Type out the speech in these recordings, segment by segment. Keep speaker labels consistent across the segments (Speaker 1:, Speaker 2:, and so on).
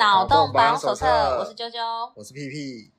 Speaker 1: 脑洞榜手册，我是啾啾，
Speaker 2: 我是屁屁。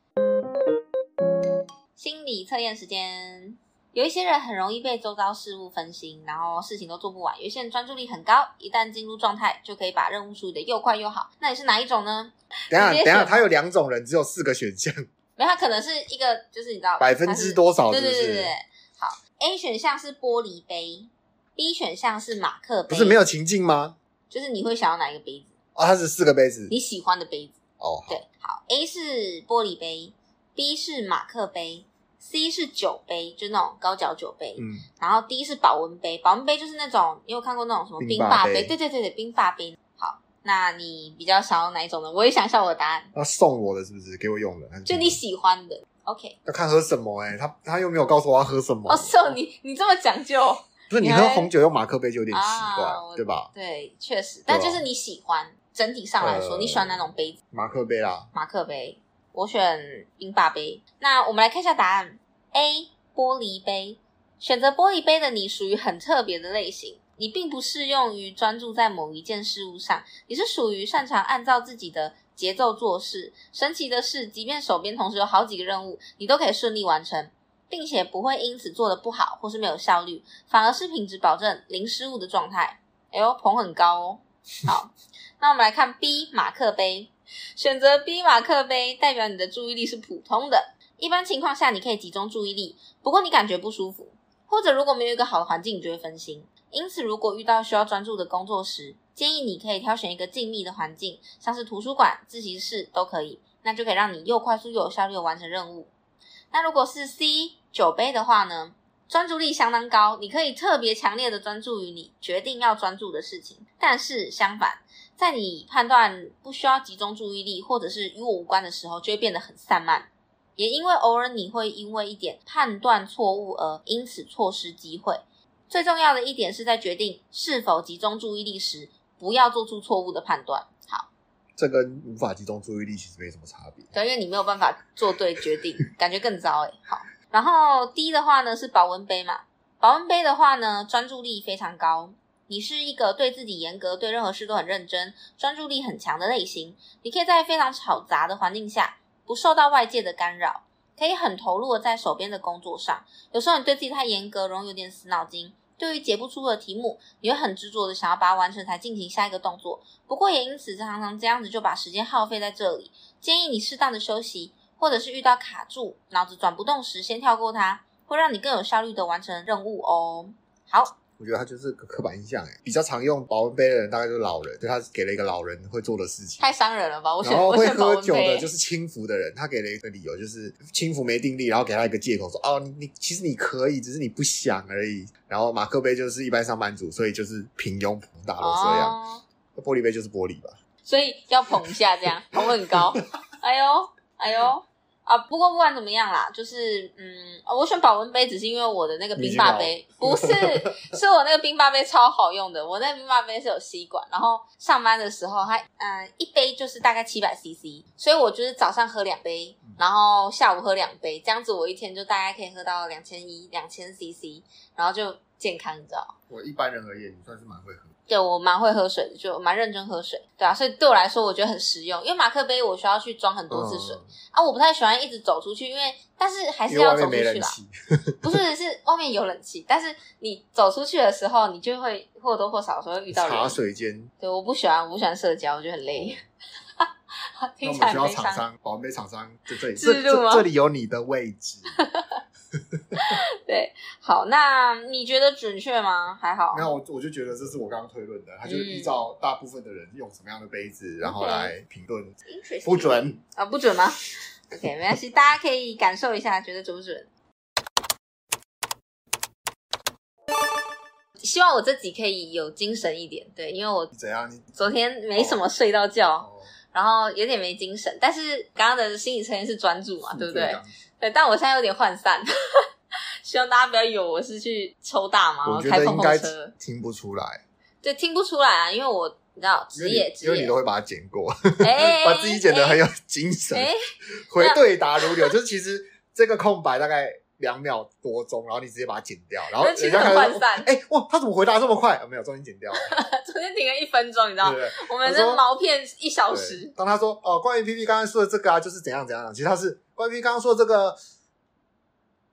Speaker 1: 心理测验时间，有一些人很容易被周遭事物分心，然后事情都做不完；有一些人专注力很高，一旦进入状态，就可以把任务处理的又快又好。那你是哪一种呢？
Speaker 2: 等一下，等一下，他有两种人，只有四个选项。
Speaker 1: 没有，他可能是一个，就是你知道
Speaker 2: 百分之多少是是？
Speaker 1: 对对对对。好，A 选项是玻璃杯，B 选项是马克杯。
Speaker 2: 不是没有情境吗？
Speaker 1: 就是你会想要哪一个杯子？
Speaker 2: 哦，它是四个杯子，
Speaker 1: 你喜欢的杯子。
Speaker 2: 哦，
Speaker 1: 对，好，A 是玻璃杯，B 是马克杯，C 是酒杯，就那种高脚酒杯。嗯，然后 D 是保温杯，保温杯就是那种你有看过那种什么冰霸杯？对对对对，冰霸杯。好，那你比较想要哪一种呢？我也想一下我的答案。
Speaker 2: 那送我的是不是给我用的？
Speaker 1: 就你喜欢的。OK，
Speaker 2: 要看喝什么哎，他他又没有告诉我要喝什么。
Speaker 1: 哦，送你你这么讲究？
Speaker 2: 不是你喝红酒用马克杯就有点奇怪，对吧？
Speaker 1: 对，确实，但就是你喜欢。整体上来说，你喜欢哪种杯子？
Speaker 2: 马克杯啦。
Speaker 1: 马克杯，我选冰霸杯。那我们来看一下答案：A 玻璃杯。选择玻璃杯的你属于很特别的类型，你并不适用于专注在某一件事物上，你是属于擅长按照自己的节奏做事。神奇的是，即便手边同时有好几个任务，你都可以顺利完成，并且不会因此做得不好或是没有效率，反而是品质保证、零失误的状态。哎呦，捧很高哦。好。那我们来看 B 马克杯，选择 B 马克杯代表你的注意力是普通的，一般情况下你可以集中注意力，不过你感觉不舒服，或者如果没有一个好的环境，你就会分心。因此，如果遇到需要专注的工作时，建议你可以挑选一个静谧的环境，像是图书馆、自习室都可以，那就可以让你又快速又有效率的完成任务。那如果是 C 酒杯的话呢？专注力相当高，你可以特别强烈的专注于你决定要专注的事情，但是相反，在你判断不需要集中注意力或者是与我无关的时候，就会变得很散漫。也因为偶尔你会因为一点判断错误而因此错失机会。最重要的一点是在决定是否集中注意力时，不要做出错误的判断。好，
Speaker 2: 这跟无法集中注意力其实没什么差别。
Speaker 1: 对，因为你没有办法做对决定，感觉更糟诶。好。然后 D 的话呢是保温杯嘛，保温杯的话呢专注力非常高，你是一个对自己严格、对任何事都很认真、专注力很强的类型。你可以在非常吵杂的环境下，不受到外界的干扰，可以很投入的在手边的工作上。有时候你对自己太严格，容易有点死脑筋。对于解不出的题目，你会很执着的想要把它完成才进行下一个动作。不过也因此常常这样子就把时间耗费在这里。建议你适当的休息。或者是遇到卡住、脑子转不动时，先跳过它，会让你更有效率的完成任务哦。好，
Speaker 2: 我觉得它就是个刻板印象，哎，比较常用保温杯的人大概就是老人，对，他给了一个老人会做的事情。
Speaker 1: 太伤人了吧？我选
Speaker 2: 然后会喝酒的就是轻浮的人，他给了一个理由，就是轻浮没定力，然后给他一个借口说，哦，你你其实你可以，只是你不想而已。然后马克杯就是一般上班族，所以就是平庸捧大都这样。哦、玻璃杯就是玻璃吧？
Speaker 1: 所以要捧一下，这样捧很高。哎呦，哎呦。啊，不过不管怎么样啦，就是嗯，我选保温杯只是因为我的那个冰霸杯，不是，是我那个冰霸杯超好用的。我那个冰霸杯是有吸管，然后上班的时候它嗯一杯就是大概七百 CC，所以我就是早上喝两杯，然后下午喝两杯，这样子我一天就大概可以喝到两千一两千 CC，然后就健康，你知道？
Speaker 2: 我一般人而言，你算是蛮会喝。
Speaker 1: 对，我蛮会喝水的，就蛮认真喝水，对啊，所以对我来说我觉得很实用，因为马克杯我需要去装很多次水、嗯、啊，我不太喜欢一直走出去，因为但是还是要走出去啦，不是是外面有冷气，但是你走出去的时候，你就会或多或少的时候遇到
Speaker 2: 茶水间，
Speaker 1: 对，我不喜欢，我不喜欢社交，我觉得很累。听起来
Speaker 2: 那我们需要厂商，保温杯厂商在这里，这这这里有你的位置。
Speaker 1: 对，好，那你觉得准确吗？还好。
Speaker 2: 那我我就觉得这是我刚刚推论的，他就是依照大部分的人用什么样的杯子，嗯、然后来评论，不准
Speaker 1: 啊、哦？不准吗？OK，没关系，大家可以感受一下，觉得准不准？希望我这集可以有精神一点，对，因为我
Speaker 2: 怎样？
Speaker 1: 昨天没什么睡到觉，哦、然后有点没精神。但是刚刚的心理测验是专注嘛，对不对？对，但我现在有点涣散，希望大家不要以为我是去抽大麻，然后开碰碰车，
Speaker 2: 听不出来。
Speaker 1: 对，听不出来啊，因为我你知道职业，职业，
Speaker 2: 因为你都会把它剪过，欸、把自己剪得很有精神，欸、回对答如流。就是其实这个空白大概两秒多钟，然后你直接把它剪掉，然后
Speaker 1: 其实很涣散。
Speaker 2: 哎、欸，哇，他怎么回答这么快？没有，中间剪掉了。
Speaker 1: 中间停了一分钟，你知道？
Speaker 2: 对对对，
Speaker 1: 我们的毛片一小时。
Speaker 2: 当他说哦，关于 P P 刚刚说的这个啊，就是怎样怎样，其实他是关于 P P 刚刚说的这个，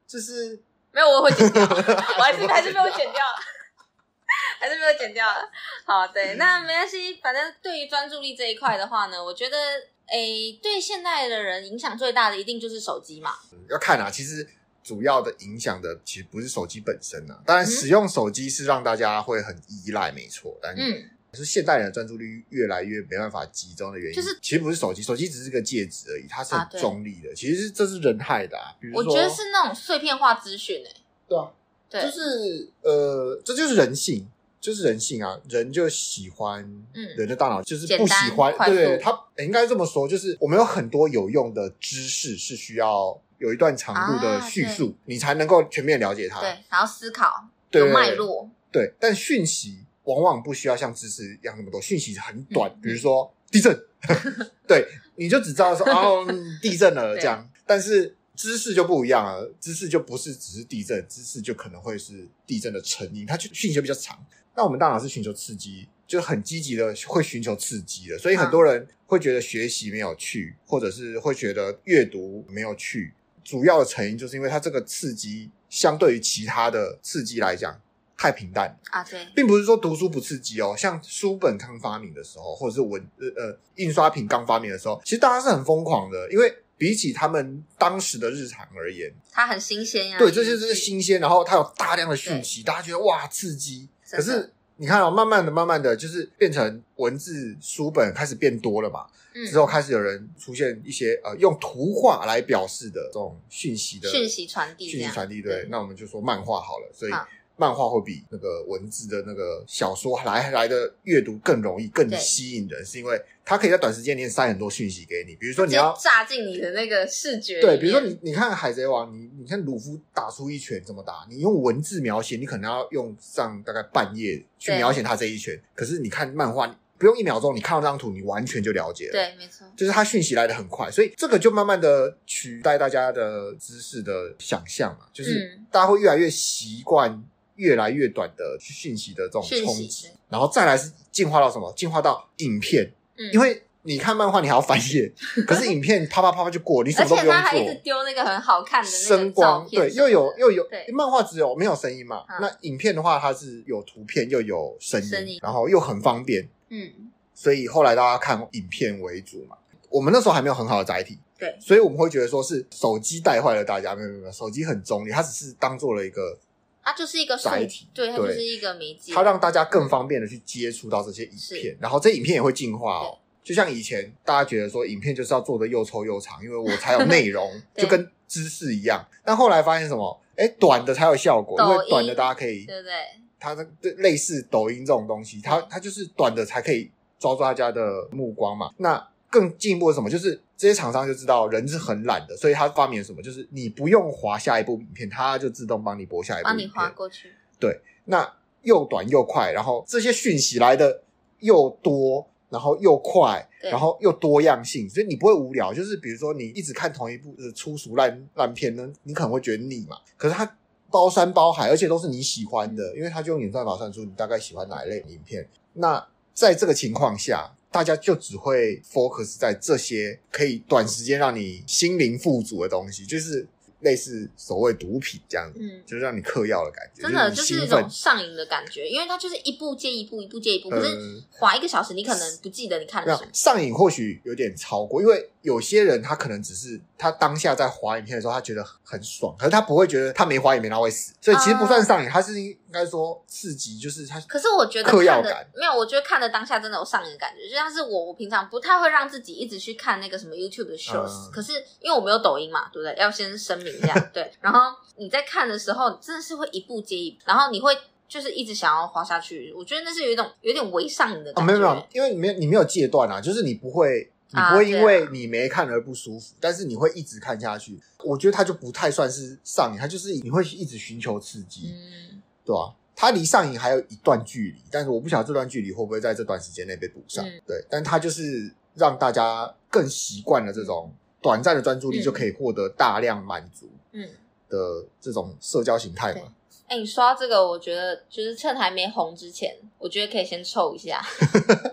Speaker 2: 就是
Speaker 1: 没有，我会剪掉，我还是还是没有剪掉，还是没有剪掉了。好，对，那没关系，反正对于专注力这一块的话呢，我觉得。诶，对现代的人影响最大的一定就是手机嘛。
Speaker 2: 要看啊，其实主要的影响的其实不是手机本身啊。当然，使用手机是让大家会很依赖，没错。但嗯，是现代人的专注力越来越没办法集中的原因，就是其实不是手机，手机只是个介质而已，它是很中立的。啊、其实这是人害的啊。比如说，
Speaker 1: 我觉得是那种碎片化资讯诶。
Speaker 2: 对啊，对，就是呃，这就是人性。就是人性啊，人就喜欢，嗯，人的大脑就是不喜欢，对，他应该这么说，就是我们有很多有用的知识是需要有一段长度的叙述，啊、你才能够全面了解它，
Speaker 1: 对，然后思考，对，有脉络，
Speaker 2: 对，但讯息往往不需要像知识一样那么多，讯息很短，嗯、比如说地震，对，你就只知道说 哦，地震了这样，但是。知识就不一样了，知识就不是只是地震，知识就可能会是地震的成因，它就讯息就比较长。那我们大脑是寻求刺激，就很积极的会寻求刺激的，所以很多人会觉得学习没有趣，或者是会觉得阅读没有趣。主要的成因就是因为它这个刺激相对于其他的刺激来讲太平淡
Speaker 1: 啊。对，
Speaker 2: 并不是说读书不刺激哦，像书本刚发明的时候，或者是文呃呃印刷品刚发明的时候，其实大家是很疯狂的，因为。比起他们当时的日常而言，
Speaker 1: 它很新鲜呀。
Speaker 2: 对，这些是新鲜，然后它有大量的讯息，大家觉得哇刺激。可是你看哦，慢慢的、慢慢的就是变成文字书本开始变多了嘛。嗯。之后开始有人出现一些呃用图画来表示的这种讯息的
Speaker 1: 讯息传递，
Speaker 2: 讯息传递。对，那我们就说漫画好了。所以。漫画会比那个文字的那个小说来来的阅读更容易、更吸引人，是因为它可以在短时间内塞很多讯息给你。比如说你要
Speaker 1: 炸进你的那个视觉，
Speaker 2: 对，比如说你你看海贼王，你你看鲁夫打出一拳怎么打？你用文字描写，你可能要用上大概半夜去描写他这一拳。可是你看漫画，不用一秒钟，你看到这张图，你完全就了解了。
Speaker 1: 对，没错，
Speaker 2: 就是它讯息来得很快，所以这个就慢慢的取代大家的知识的想象嘛，就是大家会越来越习惯。越来越短的讯息的这种冲击，然后再来是进化到什么？进化到影片，嗯，因为你看漫画你还要翻页，可是影片啪啪啪啪就过，你什么都不用做。而且他
Speaker 1: 还一直丢那个很好看的
Speaker 2: 声光，对，又有又有。漫画只有没有声音嘛？那影片的话，它是有图片又有声音，然后又很方便。嗯，所以后来大家看影片为主嘛。我们那时候还没有很好的载体，
Speaker 1: 对，
Speaker 2: 所以我们会觉得说是手机带坏了大家。没有没有，手机很中立，它只是当做了一个。
Speaker 1: 它就是一个载体，对，它就是一个媒介，
Speaker 2: 它让大家更方便的去接触到这些影片，然后这影片也会进化哦。就像以前大家觉得说，影片就是要做的又臭又长，因为我才有内容，就跟知识一样。但后来发现什么？哎，短的才有效果，因为短的大家可以，对对，它的类似抖音这种东西，它它就是短的才可以抓住大家的目光嘛。那更进一步的什么？就是。这些厂商就知道人是很懒的，所以他发明了什么？就是你不用滑下一部影片，它就自动帮你播下一部影片，帮你滑过去。对，那又短又快，然后这些讯息来的又多，然后又快，然后又多样性，所以你不会无聊。就是比如说你一直看同一部粗俗烂烂片呢，你可能会觉得腻嘛。可是它包山包海，而且都是你喜欢的，因为它就用演算法算出你大概喜欢哪一类影片。那在这个情况下。大家就只会 focus 在这些可以短时间让你心灵富足的东西，就是。类似所谓毒品这样子，嗯，就是让你嗑药的感觉，
Speaker 1: 真的就是一种上瘾的感觉，因为它就是一步接一步，一步接一步。可是滑一个小时，你可能不记得你看了什么。
Speaker 2: 上瘾或许有点超过，因为有些人他可能只是他当下在滑影片的时候，他觉得很爽，可是他不会觉得他没滑影片他会死，所以其实不算上瘾，他是应该说刺激，就是它。
Speaker 1: 可是我觉得嗑药感没有，我觉得看的当下真的有上瘾的感觉，就像是我我平常不太会让自己一直去看那个什么 YouTube 的 shows，可是因为我没有抖音嘛，对不对？要先声明一下，对。然后你在看的时候，真的是会一步接一步，然后你会就是一直想要滑下去。我觉得那是有一种有点微上瘾的感觉。哦，没有没有，
Speaker 2: 因为你没有你没有戒断啊，就是你不会你不会因为你没看而不舒服，啊，但是你会一直看下去。我觉得它就不太算是上瘾，它就是你会一直寻求刺激，嗯，对吧？它离上瘾还有一段距离，但是我不晓得这段距离会不会在这段时间内被补上。嗯，对，但它就是让大家更习惯了这种短暂的专注力就可以获得大量满足。嗯。的这种社交形态嘛。
Speaker 1: 哎、欸，你说到这个，我觉得就是趁还没红之前，我觉得可以先臭一下，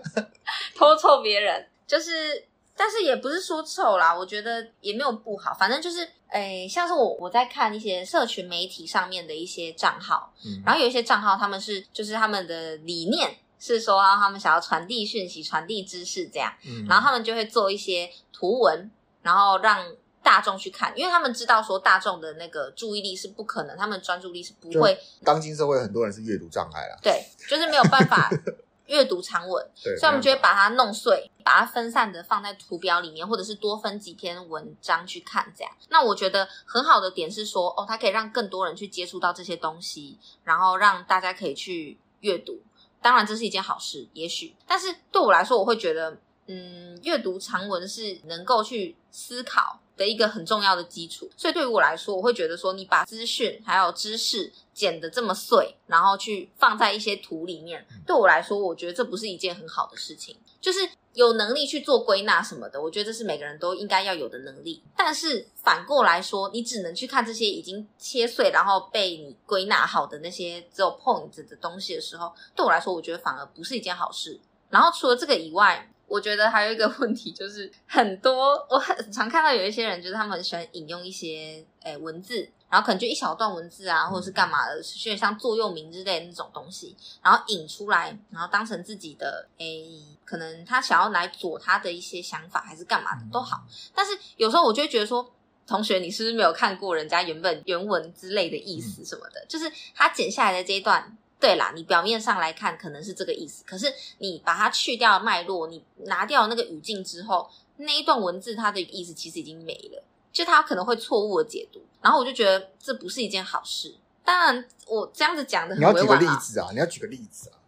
Speaker 1: 偷臭别人，就是，但是也不是说臭啦，我觉得也没有不好，反正就是，哎、欸，像是我我在看一些社群媒体上面的一些账号，嗯，然后有一些账号他们是就是他们的理念是说他们想要传递讯息、传递知识这样，嗯，然后他们就会做一些图文，然后让。大众去看，因为他们知道说大众的那个注意力是不可能，他们专注力是不会。
Speaker 2: 当今社会很多人是阅读障碍啦，
Speaker 1: 对，就是没有办法 阅读长文，所以我们就会把它弄碎，把它分散的放在图表里面，或者是多分几篇文章去看这样。那我觉得很好的点是说，哦，它可以让更多人去接触到这些东西，然后让大家可以去阅读。当然这是一件好事，也许，但是对我来说，我会觉得，嗯，阅读长文是能够去思考的一个很重要的基础，所以对于我来说，我会觉得说，你把资讯还有知识剪得这么碎，然后去放在一些图里面，对我来说，我觉得这不是一件很好的事情。就是有能力去做归纳什么的，我觉得这是每个人都应该要有的能力。但是反过来说，你只能去看这些已经切碎，然后被你归纳好的那些只有 point 的东西的时候，对我来说，我觉得反而不是一件好事。然后除了这个以外，我觉得还有一个 问题，就是很多我很常看到有一些人，就是他们很喜欢引用一些诶文字，然后可能就一小段文字啊，或者是干嘛的，有点像座右铭之类的那种东西，然后引出来，然后当成自己的诶，可能他想要来佐他的一些想法，还是干嘛的都好。但是有时候我就会觉得说，同学，你是不是没有看过人家原本原文之类的意思什么的？就是他剪下来的这一段。对啦，你表面上来看可能是这个意思，可是你把它去掉脉络，你拿掉那个语境之后，那一段文字它的意思其实已经没了，就它可能会错误的解读。然后我就觉得这不是一件好事。当然，我这样子讲的很委婉，
Speaker 2: 你要举个例子啊，你要举个例子啊。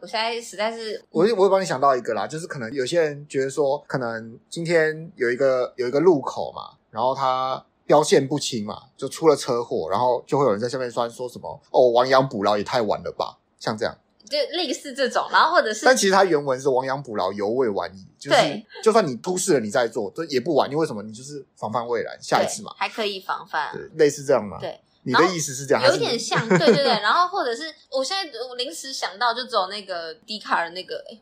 Speaker 1: 我现在实在是，
Speaker 2: 我我会帮你想到一个啦，就是可能有些人觉得说，可能今天有一个有一个路口嘛，然后他。标线不清嘛，就出了车祸，然后就会有人在下面说说什么哦，亡羊补牢也太晚了吧，像这样，
Speaker 1: 就类似这种，然后或者是，
Speaker 2: 但其实它原文是亡羊补牢，犹未晚矣，就是就算你出事了，你再做，这也不晚，因为什么？你就是防范未然，下一次嘛，
Speaker 1: 还可以防范，
Speaker 2: 对，类似这样嘛，
Speaker 1: 对。
Speaker 2: 你的意思是这样，
Speaker 1: 有一点像，对对对。然后或者是，我现在我临时想到，就只有那个笛卡尔那个，哎，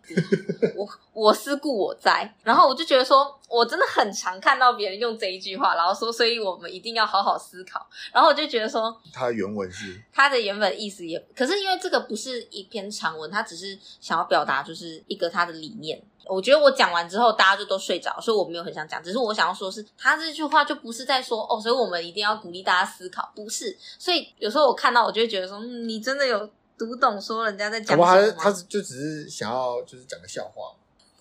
Speaker 1: 我我思故我在。然后我就觉得说，我真的很常看到别人用这一句话，然后说，所以我们一定要好好思考。然后我就觉得说，
Speaker 2: 他的原文是
Speaker 1: 他的原本意思也，可是因为这个不是一篇长文，他只是想要表达就是一个他的理念。我觉得我讲完之后，大家就都睡着，所以我没有很想讲。只是我想要说是，是他这句话就不是在说哦，所以我们一定要鼓励大家思考，不是。所以有时候我看到，我就会觉得说，嗯，你真的有读懂说人家在讲什么吗？
Speaker 2: 他他就只是想要就是讲个笑话。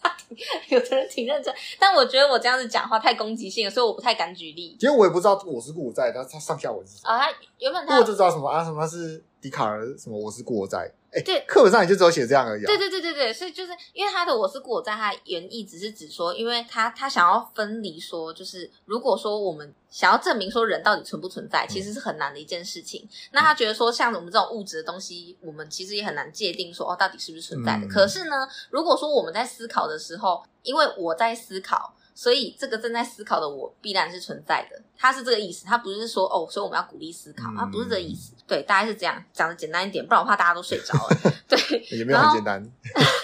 Speaker 1: 有的人挺认真，但我觉得我这样子讲话太攻击性了，所以我不太敢举例。
Speaker 2: 其实我也不知道我是故我在，他他上下文是
Speaker 1: 啊？他原本他
Speaker 2: 我就知道什么啊？什么是笛卡尔？什么我是故我在？哎，
Speaker 1: 对，
Speaker 2: 课本上也就只有写这样而已啊。
Speaker 1: 对对对对对，所以就是因为他的“我是故我在”，他原意只是指说，因为他他想要分离说，就是如果说我们想要证明说人到底存不存在，其实是很难的一件事情。嗯、那他觉得说，像我们这种物质的东西，我们其实也很难界定说哦，到底是不是存在的。嗯、可是呢，如果说我们在思考的时候，因为我在思考。所以，这个正在思考的我必然是存在的，他是这个意思，他不是说哦，所以我们要鼓励思考，他不是这个意思。对，大概是这样讲的简单一点，不然我怕大家都睡着了。对，
Speaker 2: 也没有很简单，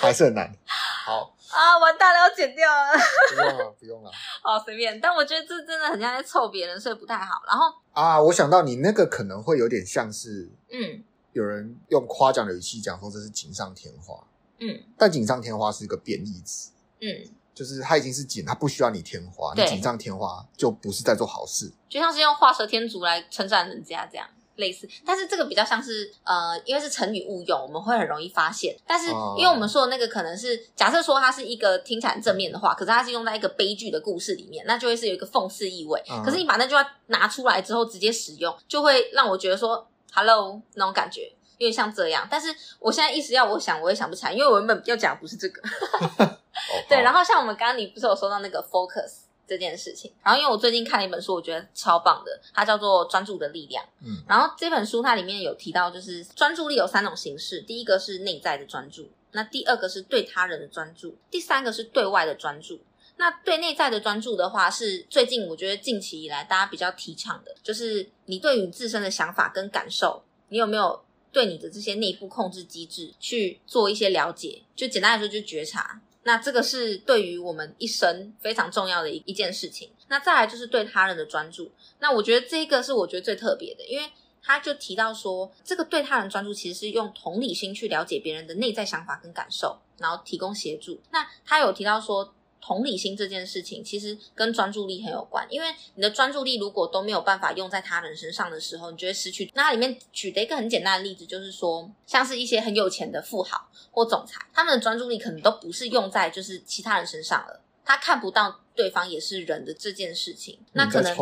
Speaker 2: 还是很难。好
Speaker 1: 啊，完蛋了，要剪掉了。
Speaker 2: 不用了，不用了。
Speaker 1: 好，随便。但我觉得这真的很像在凑别人，所以不太好。然后
Speaker 2: 啊，我想到你那个可能会有点像是，
Speaker 1: 嗯，
Speaker 2: 有人用夸奖的语气讲说这是锦上添花，
Speaker 1: 嗯，
Speaker 2: 但锦上添花是一个贬义词，
Speaker 1: 嗯。
Speaker 2: 就是它已经是锦，它不需要你添花，你锦上添花就不是在做好事。
Speaker 1: 就像是用画蛇添足来称赞人家这样类似，但是这个比较像是呃，因为是成语误用，我们会很容易发现。但是因为我们说的那个可能是假设说它是一个听起来很正面的话，可是它是用在一个悲剧的故事里面，那就会是有一个讽刺意味。可是你把那句话拿出来之后直接使用，就会让我觉得说 “hello” 那种感觉，因为像这样。但是我现在一时要我想，我也想不起来，因为我原本要讲的不是这个。对，然后像我们刚刚你不是有说到那个 focus 这件事情，然后因为我最近看了一本书，我觉得超棒的，它叫做《专注的力量》。
Speaker 2: 嗯，
Speaker 1: 然后这本书它里面有提到，就是专注力有三种形式，第一个是内在的专注，那第二个是对他人的专注，第三个是对外的专注。那对内在的专注的话，是最近我觉得近期以来大家比较提倡的，就是你对于自身的想法跟感受，你有没有对你的这些内部控制机制去做一些了解？就简单来说，就觉察。那这个是对于我们一生非常重要的一一件事情。那再来就是对他人的专注。那我觉得这个是我觉得最特别的，因为他就提到说，这个对他人专注其实是用同理心去了解别人的内在想法跟感受，然后提供协助。那他有提到说。同理心这件事情其实跟专注力很有关，因为你的专注力如果都没有办法用在他人身上的时候，你就会失去。那它里面举的一个很简单的例子，就是说，像是一些很有钱的富豪或总裁，他们的专注力可能都不是用在就是其他人身上了，他看不到对方也是人的这件事情。那可能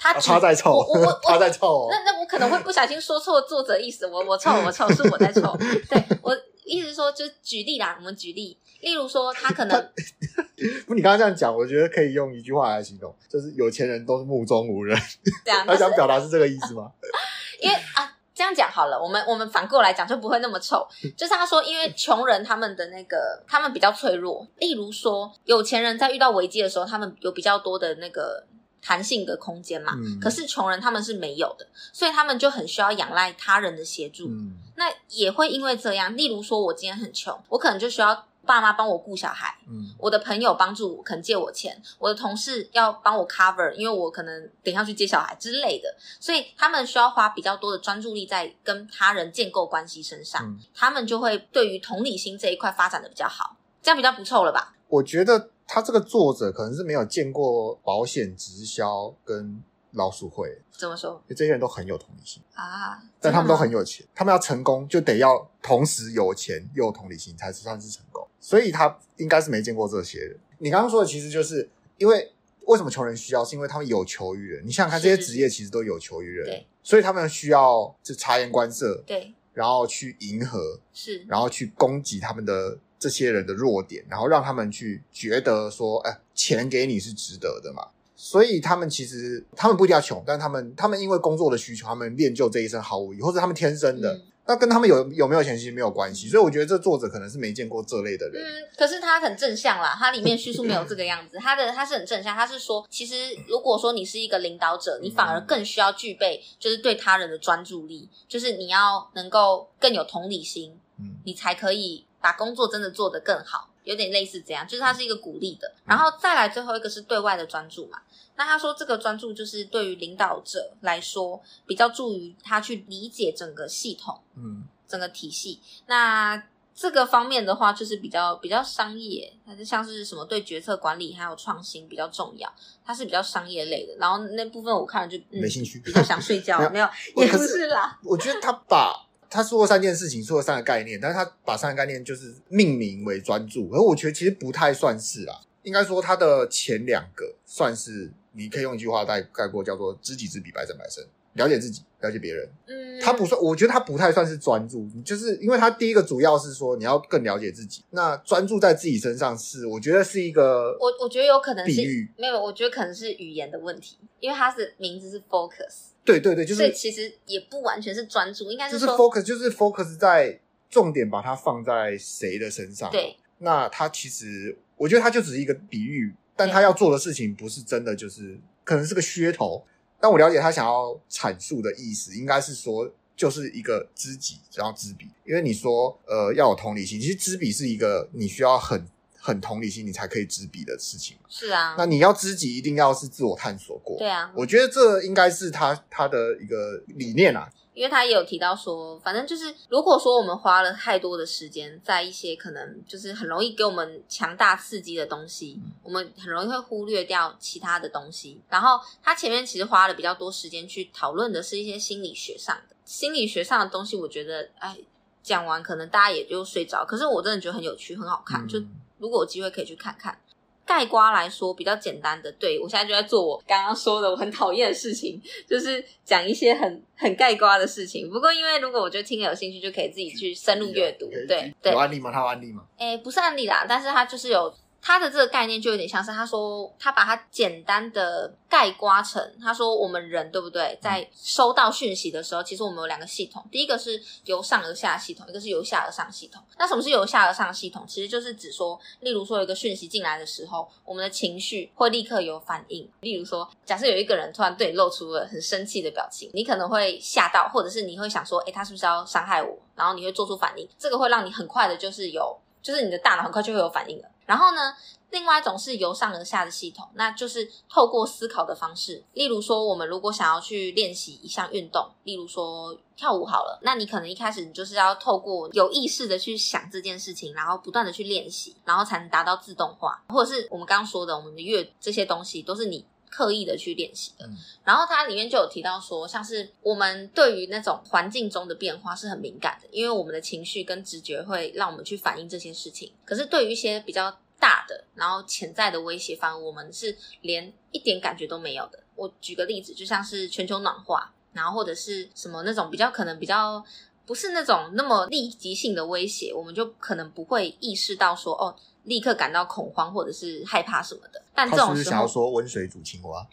Speaker 1: 他
Speaker 2: 他在臭，
Speaker 1: 我我
Speaker 2: 他在臭。
Speaker 1: 那那我可能会不小心说错作者意思，我我臭我臭是我在臭，对我意思是说就举例啦，我们举例。例如说，他可能
Speaker 2: 不，你刚刚这样讲，我觉得可以用一句话来形容，就是有钱人都是目中无人。
Speaker 1: 这样，
Speaker 2: 他想表达是这个意思吗？
Speaker 1: 因为啊，这样讲好了，我们我们反过来讲就不会那么臭。就是他说，因为穷人他们的那个他们比较脆弱。例如说，有钱人在遇到危机的时候，他们有比较多的那个弹性的空间嘛。嗯。可是穷人他们是没有的，所以他们就很需要仰赖他人的协助。嗯。那也会因为这样，例如说，我今天很穷，我可能就需要。爸妈帮我顾小孩，嗯，我的朋友帮助我，可能借我钱，我的同事要帮我 cover，因为我可能等一下去接小孩之类的，所以他们需要花比较多的专注力在跟他人建构关系身上，嗯，他们就会对于同理心这一块发展的比较好，这样比较不臭了吧？
Speaker 2: 我觉得他这个作者可能是没有见过保险直销跟。老鼠会
Speaker 1: 怎么说？
Speaker 2: 因为这些人都很有同理心
Speaker 1: 啊，
Speaker 2: 但他们都很有钱，他们要成功就得要同时有钱又有同理心，才算是成功。所以他应该是没见过这些人。你刚刚说的其实就是因为为什么穷人需要，是因为他们有求于人。你想想看，这些职业其实都有求于人，对，所以他们需要就察言观色，
Speaker 1: 对，
Speaker 2: 然后去迎合，
Speaker 1: 是，
Speaker 2: 然后去攻击他们的这些人的弱点，然后让他们去觉得说，哎，钱给你是值得的嘛。所以他们其实，他们不一定要穷，但他们他们因为工作的需求，他们练就这一身好武艺，或者他们天生的，嗯、那跟他们有有没有钱其实没有关系。所以我觉得这作者可能是没见过这类的人。
Speaker 1: 嗯，可是他很正向啦，他里面叙述没有这个样子，他的他是很正向，他是说，其实如果说你是一个领导者，你反而更需要具备就是对他人的专注力，就是你要能够更有同理心，嗯，你才可以把工作真的做得更好。有点类似这样，就是它是一个鼓励的，然后再来最后一个是对外的专注嘛。那他说这个专注就是对于领导者来说比较助于他去理解整个系统，嗯，整个体系。那这个方面的话，就是比较比较商业，它就像是什么对决策管理还有创新比较重要，它是比较商业类的。然后那部分我看了就、嗯、
Speaker 2: 没兴趣，
Speaker 1: 比较想睡觉，没有，也不是啦。
Speaker 2: 我觉得他把。他说了三件事情，说了三个概念，但是他把三个概念就是命名为专注，而我觉得其实不太算是啦。应该说他的前两个算是，你可以用一句话概概括，叫做知己知彼，百战百胜。了解自己，了解别人。嗯，他不算，我觉得他不太算是专注，就是因为他第一个主要是说你要更了解自己。那专注在自己身上是，我觉得是一个，
Speaker 1: 我我觉得有可能是
Speaker 2: 比喻，
Speaker 1: 没有，我觉得可能是语言的问题，因为他是名字是 focus。
Speaker 2: 对对对，就是，
Speaker 1: 所以其实也不完全是专注，应该是
Speaker 2: 就是 focus，就是 focus 在重点，把它放在谁的身上。
Speaker 1: 对，
Speaker 2: 那他其实，我觉得他就只是一个比喻，但他要做的事情不是真的，就是可能是个噱头。但我了解他想要阐述的意思，应该是说就是一个知己，然后知彼。因为你说呃要有同理心，其实知彼是一个你需要很。很同理心，你才可以知彼的事情。
Speaker 1: 是啊，
Speaker 2: 那你要知己，一定要是自我探索过。
Speaker 1: 对啊，
Speaker 2: 我觉得这应该是他他的一个理念啊。
Speaker 1: 因为他也有提到说，反正就是如果说我们花了太多的时间在一些可能就是很容易给我们强大刺激的东西，嗯，我们很容易会忽略掉其他的东西。然后他前面其实花了比较多时间去讨论的是一些心理学上的心理学上的东西。我觉得，哎，讲完可能大家也就睡着。可是我真的觉得很有趣，很好看，嗯，就。如果有机会可以去看看，盖瓜来说比较简单的。对，我现在就在做我刚刚说的我很讨厌的事情，就是讲一些很很盖瓜的事情。不过因为如果我觉得听了有兴趣，就可以自己去深入阅读。对对，
Speaker 2: 有案例吗？他有案例吗？
Speaker 1: 诶，不是案例啦，但是他就是有他的这个概念就有点像是他说他把它简单的概刮成，他说我们人对不对，在收到讯息的时候，其实我们有两个系统，第一个是由上而下系统，一个是由下而上系统。那什么是由下而上系统？其实就是指说，例如说有一个讯息进来的时候，我们的情绪会立刻有反应。例如说，假设有一个人突然对你露出了很生气的表情，你可能会吓到，或者是你会想说，诶，他是不是要伤害我？然后你会做出反应，这个会让你很快的，就是有，就是你的大脑很快就会有反应了。然后呢，另外一种是由上而下的系统，那就是透过思考的方式。例如说，我们如果想要去练习一项运动，例如说跳舞好了，那你可能一开始你就是要透过有意识的去想这件事情，然后不断的去练习，然后才能达到自动化。或者是我们刚刚说的，我们的乐这些东西都是你。刻意的去练习的，然后它里面就有提到说，像是我们对于那种环境中的变化是很敏感的，因为我们的情绪跟直觉会让我们去反映这些事情。可是对于一些比较大的，然后潜在的威胁，反而我们是连一点感觉都没有的。我举个例子，就像是全球暖化，然后或者是什么那种比较可能比较不是那种那么立即性的威胁，我们就可能不会意识到说哦。立刻感到恐慌或者是害怕什么的，但这种时候
Speaker 2: 是是想要说温水煮青蛙，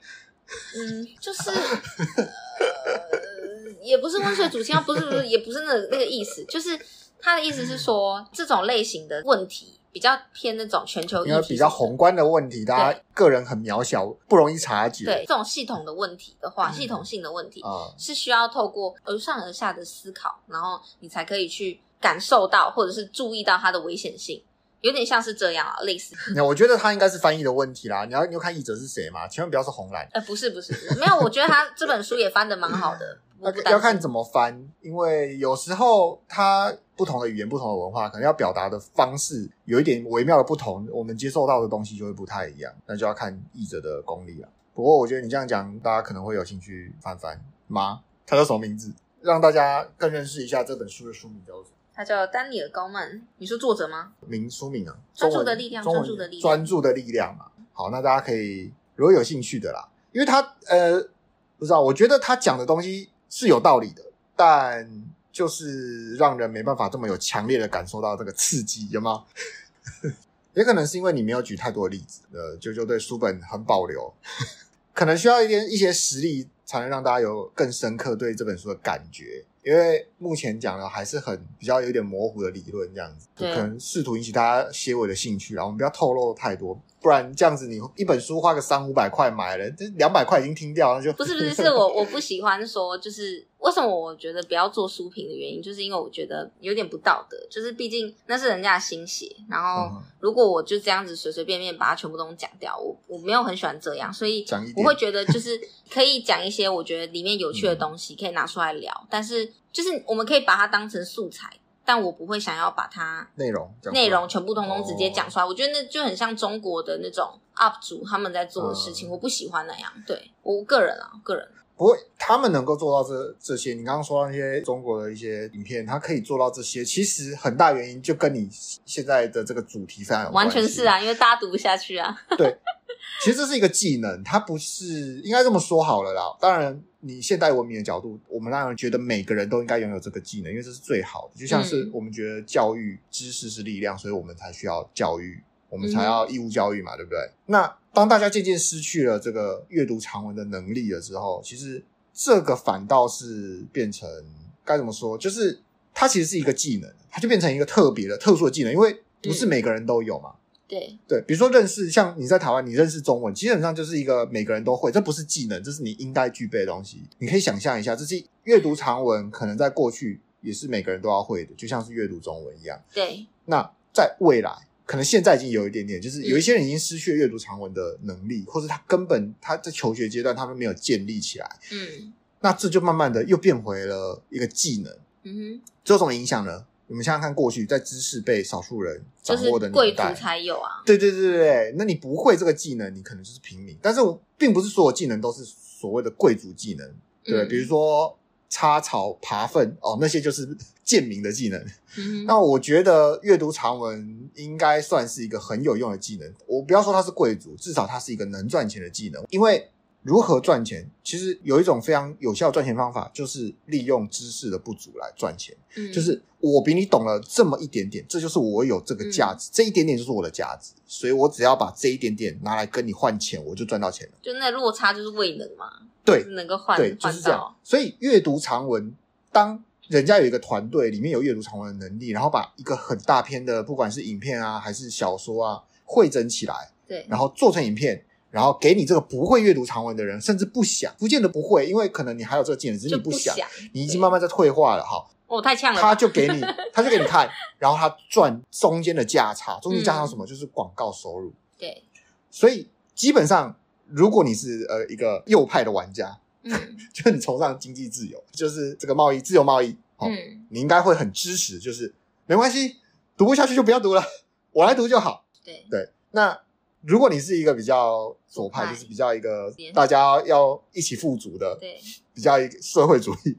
Speaker 1: 嗯，就是呃，也不是温水煮青蛙，不是不是，也不是那个那个意思，就是他的意思是说，这种类型的问题比较偏那种全球，
Speaker 2: 因为比较宏观的问题，大家个人很渺小，不容易察觉。
Speaker 1: 对这种系统的问题的话，系统性的问题啊，是需要透过由上而下的思考，然后你才可以去感受到或者是注意到它的危险性。有点像是这样啊，类似。
Speaker 2: 那我觉得他应该是翻译的问题啦。你要你要看译者是谁嘛？千万不要是红蓝。
Speaker 1: 呃，不是不是，没有。我觉得他这本书也翻的蛮好的。
Speaker 2: 那要看怎么翻，因为有时候他不同的语言、不同的文化，可能要表达的方式有一点微妙的不同，我们接受到的东西就会不太一样。那就要看译者的功力了。不过我觉得你这样讲，大家可能会有兴趣翻翻吗？他叫什么名字？让大家更认识一下这本书的书名叫什么？
Speaker 1: 他叫丹尼尔·高曼，你说作者吗？
Speaker 2: 名书名啊，
Speaker 1: 专注的力量，专注的力量，
Speaker 2: 专注的力量嘛。好，那大家可以如果有兴趣的啦，因为他呃，不知道，我觉得他讲的东西是有道理的，但就是让人没办法这么有强烈的感受到这个刺激，有吗？也可能是因为你没有举太多的例子，呃，就就对书本很保留，可能需要一点一些实例，才能让大家有更深刻对这本书的感觉。因为目前讲的还是很比较有点模糊的理论，这样子，就可能试图引起大家些微的兴趣，然后我们不要透露太多。不然这样子，你一本书花个三五百块买了，这两百块已经听掉了，就
Speaker 1: 不是不是，是我 我不喜欢说，就是为什么我觉得不要做书评的原因，就是因为我觉得有点不道德，就是毕竟那是人家的心血，然后如果我就这样子随随便便把它全部都讲掉，我我没有很喜欢这样，所以我会觉得就是可以讲一些我觉得里面有趣的东西，可以拿出来聊，但是就是我们可以把它当成素材。但我不会想要把它内容内容全部通通直接讲出来，我觉得那就很像中国的那种 UP 主他们在做的事情，我不喜欢那样。对我个人啊，个人
Speaker 2: 不过他们能够做到这这些，你刚刚说到那些中国的一些影片，他可以做到这些，其实很大原因就跟你现在的这个主题非常有关系。
Speaker 1: 完全是啊，因为大家读不下去啊。
Speaker 2: 对，其实这是一个技能，它不是应该这么说好了啦。当然。你现代文明的角度，我们当然觉得每个人都应该拥有这个技能，因为这是最好的。就像是我们觉得教育知识是力量，所以我们才需要教育，我们才要义务教育嘛，对不对？那当大家渐渐失去了这个阅读长文的能力了之后，其实这个反倒是变成该怎么说？就是它其实是一个技能，它就变成一个特别的、特殊的技能，因为不是每个人都有嘛。
Speaker 1: 对
Speaker 2: 对，比如说认识，像你在台湾，你认识中文，基本上就是一个每个人都会，这不是技能，这是你应该具备的东西。你可以想象一下，这是阅读长文，可能在过去也是每个人都要会的，就像是阅读中文一样。
Speaker 1: 对。
Speaker 2: 那在未来，可能现在已经有一点点，就是有一些人已经失去了阅读长文的能力，嗯、或者他根本他在求学阶段他们没有建立起来。
Speaker 1: 嗯。
Speaker 2: 那这就慢慢的又变回了一个技能。
Speaker 1: 嗯哼。
Speaker 2: 这有什么影响呢？我们想想看，过去在知识被少数人掌握的年代，
Speaker 1: 贵族才有啊。
Speaker 2: 对对对对对，那你不会这个技能，你可能就是平民。但是我并不是所有技能都是所谓的贵族技能，对，嗯、比如说插草、爬粪哦，那些就是贱民的技能。嗯、那我觉得阅读长文应该算是一个很有用的技能。我不要说它是贵族，至少它是一个能赚钱的技能，因为如何赚钱？其实有一种非常有效赚钱方法，就是利用知识的不足来赚钱。
Speaker 1: 嗯，
Speaker 2: 就是我比你懂了这么一点点，这就是我有这个价值，嗯、这一点点就是我的价值，所以我只要把这一点点拿来跟你换钱，我就赚到钱了。
Speaker 1: 就那落差就是未能嘛？
Speaker 2: 对，
Speaker 1: 能够换，
Speaker 2: 对，就是这样。所以阅读长文，当人家有一个团队里面有阅读长文的能力，然后把一个很大篇的，不管是影片啊还是小说啊，汇整起来，
Speaker 1: 对，
Speaker 2: 然后做成影片。然后给你这个不会阅读长文的人，甚至不想，不见得不会，因为可能你还有这个技能，只是你不想，
Speaker 1: 不想
Speaker 2: 你已经慢慢在退化了哈。
Speaker 1: 哦，太呛了。
Speaker 2: 他就给你，他就给你看，然后他赚中间的价差，中间价差什么？嗯、就是广告收入。
Speaker 1: 对。
Speaker 2: 所以基本上，如果你是呃一个右派的玩家，嗯，就你崇尚经济自由，就是这个贸易自由贸易，哦、嗯，你应该会很支持，就是没关系，读不下去就不要读了，我来读就好。
Speaker 1: 对
Speaker 2: 对，那。如果你是一个比较左派，就是比较一个大家要一起富足的，
Speaker 1: 对，
Speaker 2: 比较一个社会主义，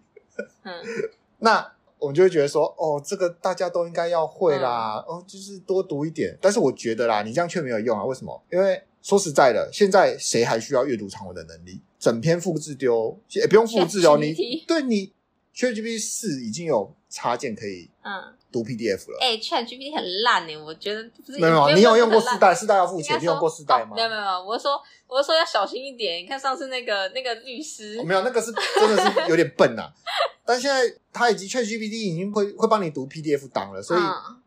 Speaker 1: 嗯，
Speaker 2: 那我们就会觉得说，哦，这个大家都应该要会啦，哦，就是多读一点。但是我觉得啦，你这样却没有用啊。为什么？因为说实在的，现在谁还需要阅读长文的能力？整篇复制丢，也不用复制哦，你对你 ChatGPT 四已经有插件可以，嗯。读 PDF 了，
Speaker 1: 哎、欸、，ChatGPT 很烂哎，我觉得不是
Speaker 2: 没有，你有用过四代？四代要付钱，你用过四代吗？
Speaker 1: 没有没有我是说我是说要小心一点。你看上次那个那个律师，
Speaker 2: 哦、没有那个是真的是有点笨呐、啊。但现在他已经 ChatGPT 已经会会帮你读 PDF 档了，所以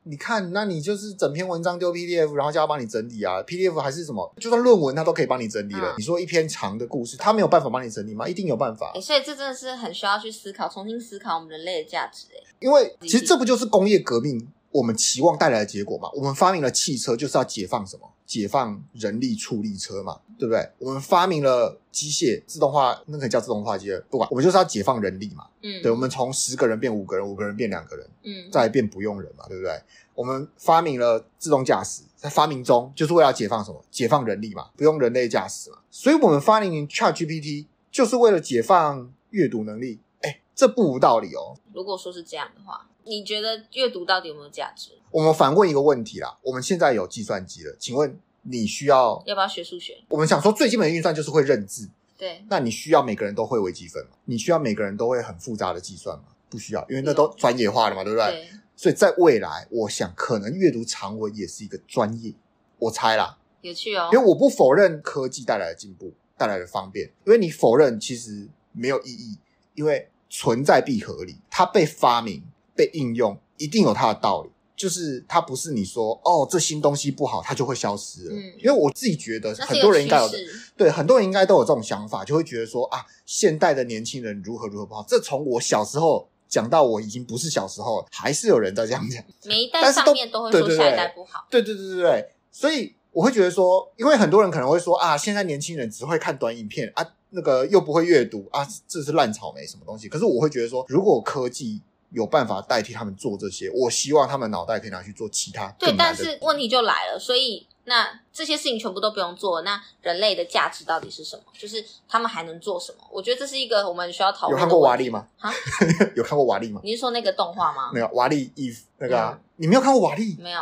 Speaker 2: 你看，那你就是整篇文章丢 PDF，然后叫他帮你整理啊。PDF 还是什么，就算论文他都可以帮你整理了。嗯、你说一篇长的故事，他没有办法帮你整理吗？一定有办法。
Speaker 1: 欸、所以这真的是很需要去思考，重新思考我们人类的价值。哎，
Speaker 2: 因为其实这不就是工业革命？我们期望带来的结果嘛，我们发明了汽车就是要解放什么？解放人力畜力车嘛，对不对？我们发明了机械自动化，那可以叫自动化机械，不管我们就是要解放人力嘛。嗯，对，我们从十个人变五个人，五个人变两个人，嗯，再变不用人嘛，对不对？我们发明了自动驾驶，在发明中就是为了解放什么？解放人力嘛，不用人类驾驶嘛。所以我们发明 ChatGPT 就是为了解放阅读能力。哎，这不无道理哦。
Speaker 1: 如果说是这样的话。你觉得阅读到底有没有价值？
Speaker 2: 我们反问一个问题啦，我们现在有计算机了，请问你需要
Speaker 1: 要不要学数学？
Speaker 2: 我们想说最基本的运算就是会认字，
Speaker 1: 对。
Speaker 2: 那你需要每个人都会微积分吗？你需要每个人都会很复杂的计算吗？不需要，因为那都专业化了嘛，对不对？对。所以在未来，我想可能阅读长文也是一个专业，我猜啦。
Speaker 1: 有趣哦。
Speaker 2: 因为我不否认科技带来的进步带来的方便，因为你否认其实没有意义，因为存在必合理，它被发明。被应用一定有它的道理，就是它不是你说哦，这新东西不好，它就会消失了。嗯，因为我自己觉得很多人应该有的，对，很多人应该都有这种想法，就会觉得说啊，现代的年轻人如何如何不好。这从我小时候讲到我已经不是小时候，还是有人在这样讲。
Speaker 1: 每一代上面都会说下一代不好。
Speaker 2: 对对对对对，所以我会觉得说，因为很多人可能会说啊，现在年轻人只会看短影片啊，那个又不会阅读啊，这是烂草莓什么东西。可是我会觉得说，如果科技有办法代替他们做这些，我希望他们脑袋可以拿去做其他。
Speaker 1: 对，但是问题就来了，所以那这些事情全部都不用做，那人类的价值到底是什么？就是他们还能做什么？我觉得这是一个我们需要讨论。
Speaker 2: 有看过瓦力吗？
Speaker 1: 哈，
Speaker 2: 有看过瓦力吗？
Speaker 1: 你是说那个动画吗？
Speaker 2: 没有，瓦力 if 那个、啊嗯，你没有看过瓦力？
Speaker 1: 没有。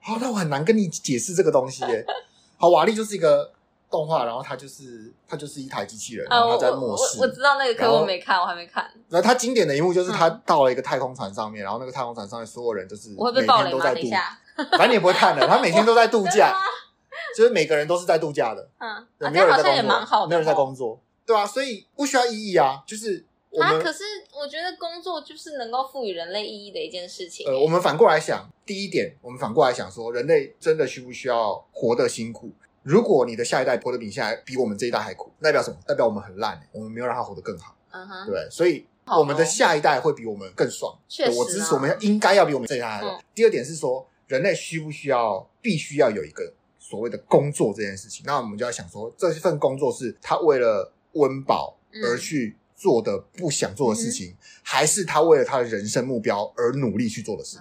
Speaker 2: 好、哦，那我很难跟你解释这个东西耶。好，瓦力就是一个。动画，然后它就是它就是一台机器人，然后它在末世。
Speaker 1: 我，我，我知道那个，可我没看，我还没看。
Speaker 2: 然后它经典的一幕就是它到了一个太空船上面，嗯，然后那个太空船上面所有人就是
Speaker 1: 我会被爆雷吗？等一下，
Speaker 2: 反正你也不会看的。他每天都在度假，就是每个人都是在度假的。
Speaker 1: 嗯，
Speaker 2: 没有人在工作，没有人在工作，对啊，所以不需要意义啊。就是，
Speaker 1: 啊，可是我觉得工作就是能够赋予人类意义的一件事情。
Speaker 2: 呃，我们反过来想，第一点，我们反过来想说，人类真的需不需要活得辛苦？如果你的下一代活得比现在比我们这一代还苦，代表什么？代表我们很烂，我们没有让他活得更好。嗯哼，对，所以我们的下一代会比我们更爽。确实，我支持我们应该要比我们这一代还好。第二点是说，人类需不需要必须要有一个所谓的工作这件事情？那我们就要想说，这份工作是他为了温饱而去做的不想做的事情，还是他为了他的人生目标而努力去做的事？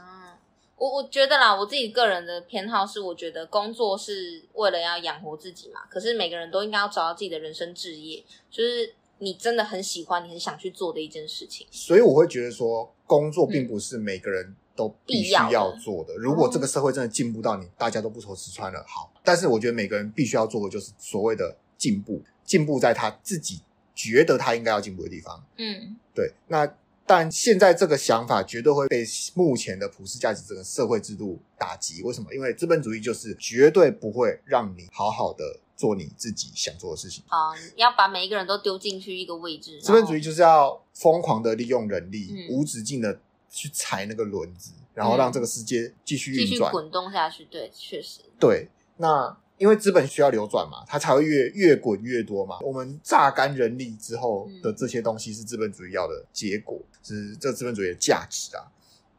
Speaker 1: 我我觉得啦，我自己个人的偏好是，我觉得工作是为了要养活自己嘛。可是每个人都应该要找到自己的人生志业，就是你真的很喜欢、你很想去做的一件事情。
Speaker 2: 所以我会觉得说，工作并不是每个人都必须要做的。如果这个社会真的进步到你大家都不愁吃穿了，好。但是我觉得每个人必须要做的就是所谓的进步。进步在他自己觉得他应该要进步的地方。
Speaker 1: 嗯，
Speaker 2: 对。那但现在这个想法绝对会被目前的普世价值这个社会制度打击。为什么？因为资本主义就是绝对不会让你好好的做你自己想做的事情。
Speaker 1: 啊，要把每一个人都丢进去一个位置。
Speaker 2: 资本主义就是要疯狂的利用人力，
Speaker 1: 嗯、
Speaker 2: 无止境的去踩那个轮子，然后让这个世界继续运转、
Speaker 1: 继续滚动下去。对，确实。
Speaker 2: 对，那。因为资本需要流转嘛，它才会越越滚越多嘛。我们榨干人力之后的这些东西是资本主义要的结果，是这资本主义的价值啊。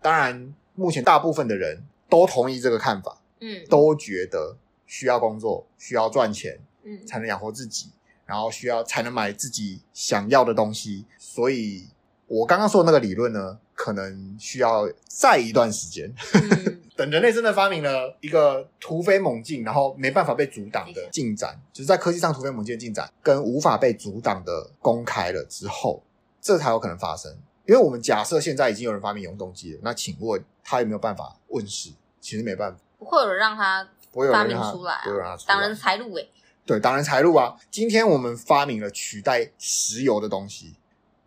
Speaker 2: 当然，目前大部分的人都同意这个看法，
Speaker 1: 嗯，
Speaker 2: 都觉得需要工作，需要赚钱，
Speaker 1: 嗯，才能
Speaker 2: 养活自己，然后需要才能买自己想要的东西。所以，我刚刚说的那个理论呢，可能需要再一段时间。
Speaker 1: 嗯
Speaker 2: 等人类真的发明了一个突飞猛进，然后没办法被阻挡的进展，就是在科技上突飞猛进的进展，跟无法被阻挡的公开了之后，这才有可能发生。因为我们假设现在已经有人发明永动机了，那请问他有没有办法问世？其实没办法，
Speaker 1: 不会有人让他发明出来，不会有人让他挡人财路诶。
Speaker 2: 对，挡人财路啊！今天我们发明了取代石油的东西。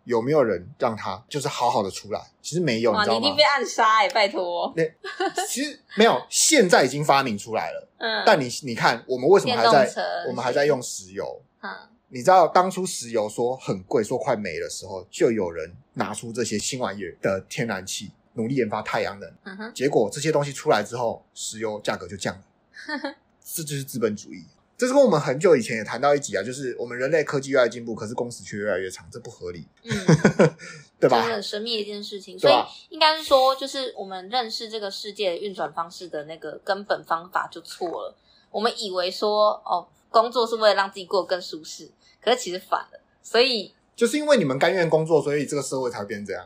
Speaker 2: 有没有人让他就是好好的出来？其实没有，你知道吗？
Speaker 1: 你一定被暗杀哎、欸！拜托，
Speaker 2: 那其实没有，现在已经发明出来了。
Speaker 1: 嗯，
Speaker 2: 但你你看，我们为什么还在？我们还在用石油？
Speaker 1: 嗯，
Speaker 2: 你知道当初石油说很贵，说快没的时候，就有人拿出这些新玩意儿的天然气，努力研发太阳能。
Speaker 1: 嗯哼，
Speaker 2: 结果这些东西出来之后，石油价格就降了。这就是资本主义。这是跟我们很久以前也谈到一集啊，就是我们人类科技越来越进步，可是工时却越来越长，这不合理，
Speaker 1: 嗯，
Speaker 2: 对吧？
Speaker 1: 很神秘的一件事情，所以应该是说，就是我们认识这个世界的运转方式的那个根本方法就错了。我们以为说，哦，工作是为了让自己过得更舒适，可是其实反了。所以
Speaker 2: 就是因为你们甘愿工作，所以这个社会才会变这样，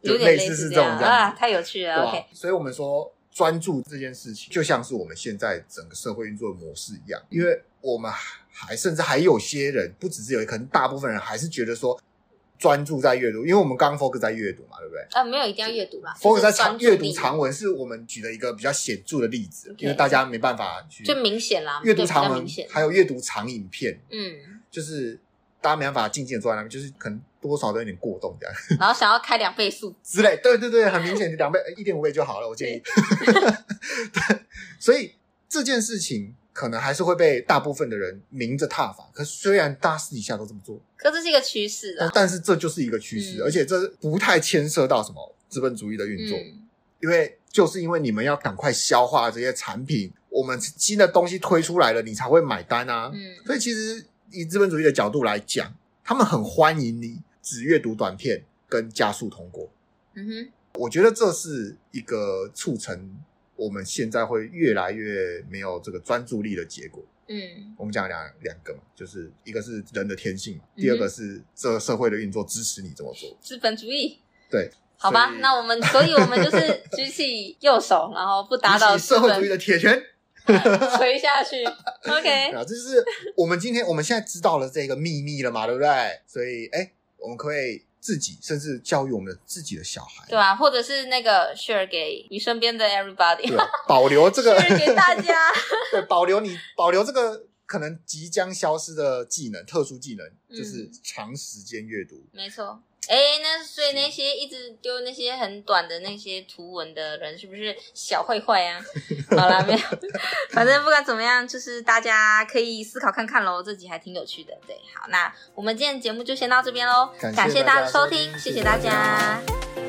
Speaker 1: 有 点
Speaker 2: 类似是这种这样
Speaker 1: 啊，太有趣了。OK，
Speaker 2: 所以我们说。专注这件事情，就像是我们现在整个社会运作的模式一样，因为我们还甚至还有些人，不只是有，可能大部分人还是觉得说专注在阅读，因为我们刚 focus 在阅读嘛，对不对？
Speaker 1: 啊，没有一定要阅读啦
Speaker 2: ，focus 在长阅读长文是我们举的一个比较显著的例子，okay, 因为大家没办法去，
Speaker 1: 就明显啦，
Speaker 2: 阅读长文还有阅读长影片，
Speaker 1: 嗯，
Speaker 2: 就是大家没办法静静的坐在那边，就是可能。多少都有点过动这样，
Speaker 1: 然后想要开两倍速
Speaker 2: 之类，对对对，很明显，两倍一点五倍就好了，我建议。对，所以这件事情可能还是会被大部分的人明着踏伐。可是虽然大家私底下都这么做，
Speaker 1: 可这是一个趋势啊。
Speaker 2: 但是这就是一个趋势，嗯、而且这不太牵涉到什么资本主义的运作，嗯、因为就是因为你们要赶快消化这些产品，我们新的东西推出来了，你才会买单啊。
Speaker 1: 嗯，
Speaker 2: 所以其实以资本主义的角度来讲，他们很欢迎你。只阅读短片跟加速通过，
Speaker 1: 嗯哼，
Speaker 2: 我觉得这是一个促成我们现在会越来越没有这个专注力的结果。
Speaker 1: 嗯，
Speaker 2: 我们讲两两个嘛，就是一个是人的天性嘛，第二个是这个社会的运作支持你这么做。
Speaker 1: 资本主义，
Speaker 2: 对，
Speaker 1: 好吧，那我们所以我们就是 举起右手，然后不打倒
Speaker 2: 社会主义的铁拳，
Speaker 1: 垂下去。OK，
Speaker 2: 啊，这是我们今天我们现在知道了这个秘密了嘛，对不对？所以，哎。我们可以自己甚至教育我们的自己的小孩，
Speaker 1: 对啊，或者是那个 share 给你身边的 everybody，
Speaker 2: 对，保留这个
Speaker 1: share 给大家，
Speaker 2: 对，保留你保留这个可能即将消失的技能，特殊技能，嗯，就是长时间阅读，
Speaker 1: 没错。哎，那所以那些一直丢那些很短的那些图文的人，是不是小坏坏啊？好啦，没有，反正不管怎么样，就是大家可以思考看看喽。这集还挺有趣的，对。好，那我们今天节目就先到这边喽，感谢大家的收听。谢谢大家。